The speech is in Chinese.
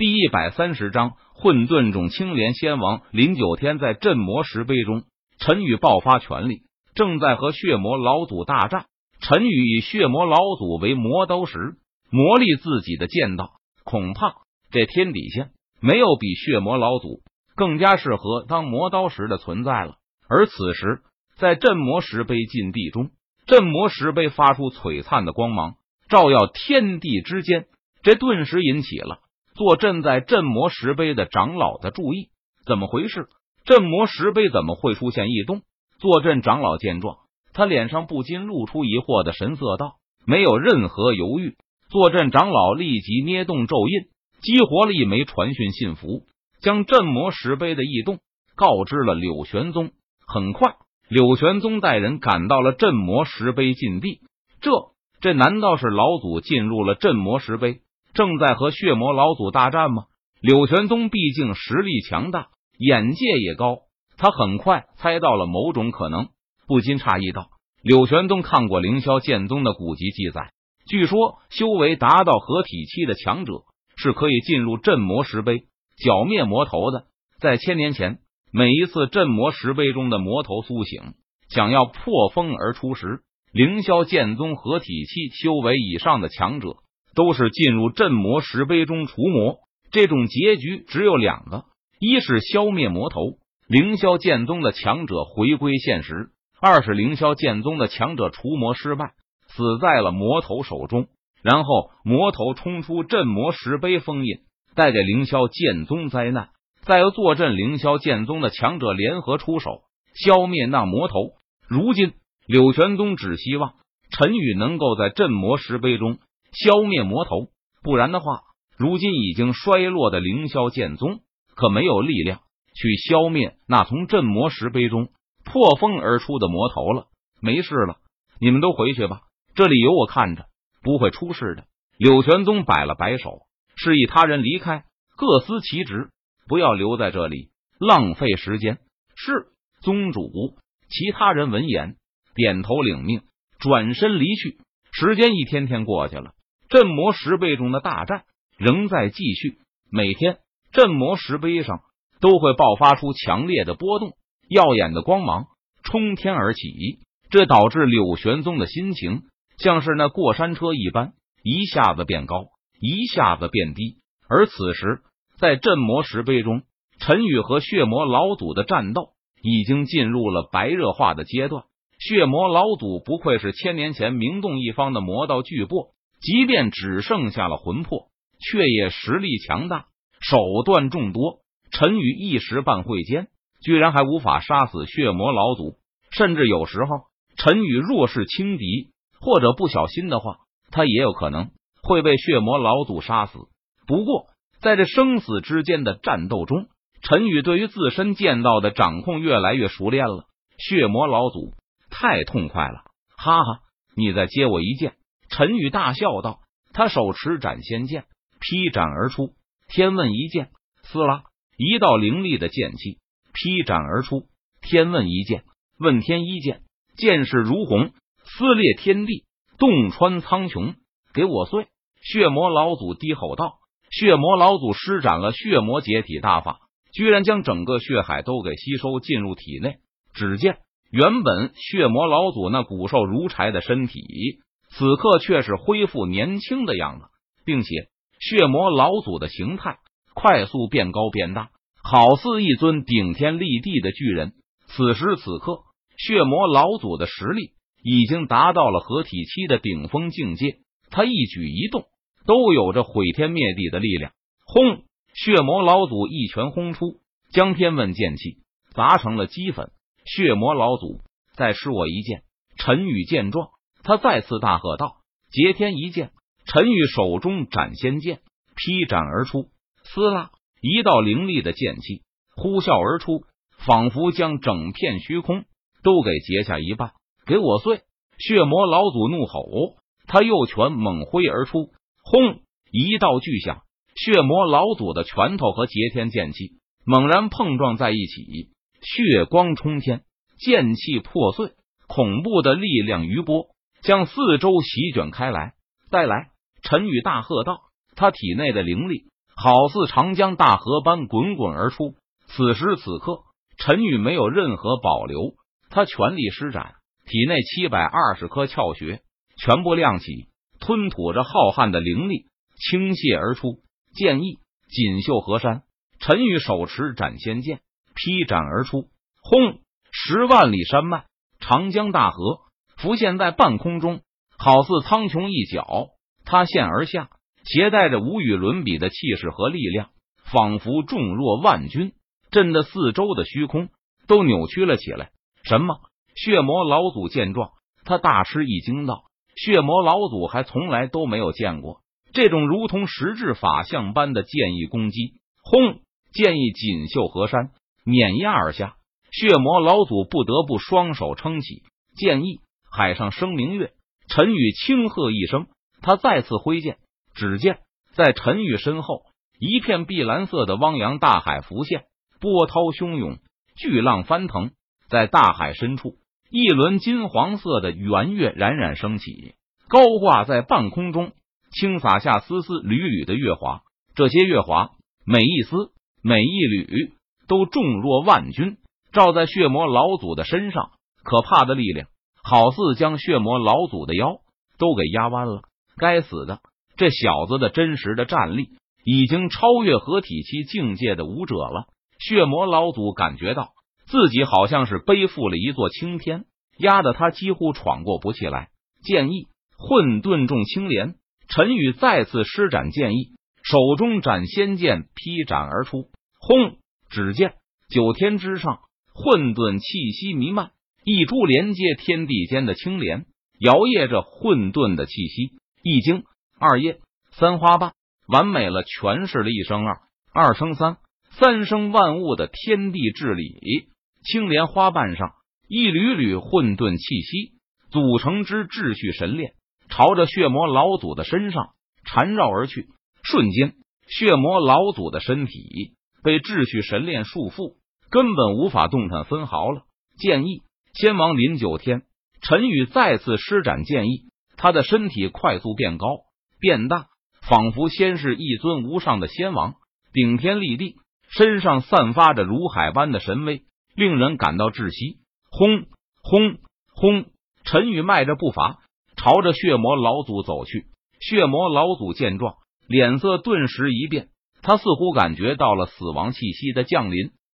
第一百三十章混沌种青莲仙王林九天在镇魔石碑中，陈宇爆发全力，正在和血魔老祖大战。陈宇以血魔老祖为磨刀石，磨砺自己的剑道。恐怕这天底下没有比血魔老祖更加适合当磨刀石的存在了。而此时，在镇魔石碑禁地中，镇魔石碑发出璀璨的光芒，照耀天地之间。这顿时引起了。坐镇在镇魔石碑的长老的注意，怎么回事？镇魔石碑怎么会出现异动？坐镇长老见状，他脸上不禁露出疑惑的神色，道：“没有任何犹豫。”坐镇长老立即捏动咒印，激活了一枚传讯信符，将镇魔石碑的异动告知了柳玄宗。很快，柳玄宗带人赶到了镇魔石碑禁地。这这难道是老祖进入了镇魔石碑？正在和血魔老祖大战吗？柳玄宗毕竟实力强大，眼界也高，他很快猜到了某种可能，不禁诧异道：“柳玄宗看过凌霄剑宗的古籍记载，据说修为达到合体期的强者是可以进入镇魔石碑剿灭魔头的。在千年前，每一次镇魔石碑中的魔头苏醒，想要破风而出时，凌霄剑宗合体期修为以上的强者。”都是进入镇魔石碑中除魔，这种结局只有两个：一是消灭魔头，凌霄剑宗的强者回归现实；二是凌霄剑宗的强者除魔失败，死在了魔头手中。然后魔头冲出镇魔石碑封印，带给凌霄剑宗灾难。再由坐镇凌霄剑宗的强者联合出手消灭那魔头。如今柳玄宗只希望陈宇能够在镇魔石碑中。消灭魔头，不然的话，如今已经衰落的凌霄剑宗可没有力量去消灭那从镇魔石碑中破风而出的魔头了。没事了，你们都回去吧，这里有我看着，不会出事的。柳玄宗摆了摆手，示意他人离开，各司其职，不要留在这里浪费时间。是宗主。其他人闻言点头领命，转身离去。时间一天天过去了。镇魔石碑中的大战仍在继续，每天镇魔石碑上都会爆发出强烈的波动，耀眼的光芒冲天而起，这导致柳玄宗的心情像是那过山车一般，一下子变高，一下子变低。而此时，在镇魔石碑中，陈宇和血魔老祖的战斗已经进入了白热化的阶段。血魔老祖不愧是千年前名动一方的魔道巨擘。即便只剩下了魂魄，却也实力强大，手段众多。陈宇一时半会间，居然还无法杀死血魔老祖。甚至有时候，陈宇若是轻敌，或者不小心的话，他也有可能会被血魔老祖杀死。不过，在这生死之间的战斗中，陈宇对于自身剑道的掌控越来越熟练了。血魔老祖太痛快了，哈哈！你再接我一剑。陈宇大笑道：“他手持斩仙剑，劈斩而出。天问一剑，撕拉一道凌厉的剑气劈斩而出。天问一剑，问天一剑，剑势如虹，撕裂天地，洞穿苍穹。给我碎！”血魔老祖低吼道：“血魔老祖施展了血魔解体大法，居然将整个血海都给吸收进入体内。只见原本血魔老祖那骨瘦如柴的身体。”此刻却是恢复年轻的样子，并且血魔老祖的形态快速变高变大，好似一尊顶天立地的巨人。此时此刻，血魔老祖的实力已经达到了合体期的顶峰境界，他一举一动都有着毁天灭地的力量。轰！血魔老祖一拳轰出，将天问剑气砸成了齑粉。血魔老祖，再施我一剑！陈宇见状。他再次大喝道：“劫天一剑！”陈宇手中斩仙剑劈斩而出，撕拉一道凌厉的剑气呼啸而出，仿佛将整片虚空都给截下一半。给我碎！血魔老祖怒吼，他右拳猛挥而出，轰！一道巨响，血魔老祖的拳头和劫天剑气猛然碰撞在一起，血光冲天，剑气破碎，恐怖的力量余波。将四周席卷开来，再来！陈宇大喝道：“他体内的灵力好似长江大河般滚滚而出。此时此刻，陈宇没有任何保留，他全力施展，体内七百二十颗窍穴全部亮起，吞吐着浩瀚的灵力，倾泻而出。剑意锦绣河山，陈宇手持斩仙剑劈斩而出，轰！十万里山脉，长江大河浮现在半空中，好似苍穹一角。他现而下，携带着无与伦比的气势和力量，仿佛重若万钧，震得四周的虚空都扭曲了起来。什么？血魔老祖见状，他大吃一惊，道：“血魔老祖还从来都没有见过。”这种如同实质法相般的剑意攻击，轰！剑意锦绣河山，碾压而下。血魔老祖不得不双手撑起剑意，海上生明月。陈宇轻喝一声，他再次挥剑，只见在陈宇身后，一片碧蓝色的汪洋大海浮现，波涛汹涌，巨浪翻腾。在大海深处，一轮金黄色的圆月冉冉升起，高挂在半空中。轻洒下丝丝缕缕的月华，这些月华每一丝每一缕都重若万钧，照在血魔老祖的身上，可怕的力量好似将血魔老祖的腰都给压弯了。该死的，这小子的真实的战力已经超越合体期境界的武者了。血魔老祖感觉到自己好像是背负了一座青天，压得他几乎闯过不起来。剑意混沌众青莲。陈宇再次施展剑意，手中斩仙剑劈斩而出，轰！只见九天之上，混沌气息弥漫，一株连接天地间的青莲摇曳着混沌的气息。一茎，二叶，三花瓣，完美了诠释了一生二，二生三，三生万物的天地至理。青莲花瓣上一缕缕混沌气息组成之秩序神链。朝着血魔老祖的身上缠绕而去，瞬间，血魔老祖的身体被秩序神链束缚，根本无法动弹分毫了。建议仙王临九天，陈宇再次施展剑意，他的身体快速变高变大，仿佛先是一尊无上的仙王，顶天立地，身上散发着如海般的神威，令人感到窒息。轰轰轰！陈宇迈着步伐。朝着血魔老祖走去，血魔老祖见状，脸色顿时一变，他似乎感觉到了死亡气息的降临，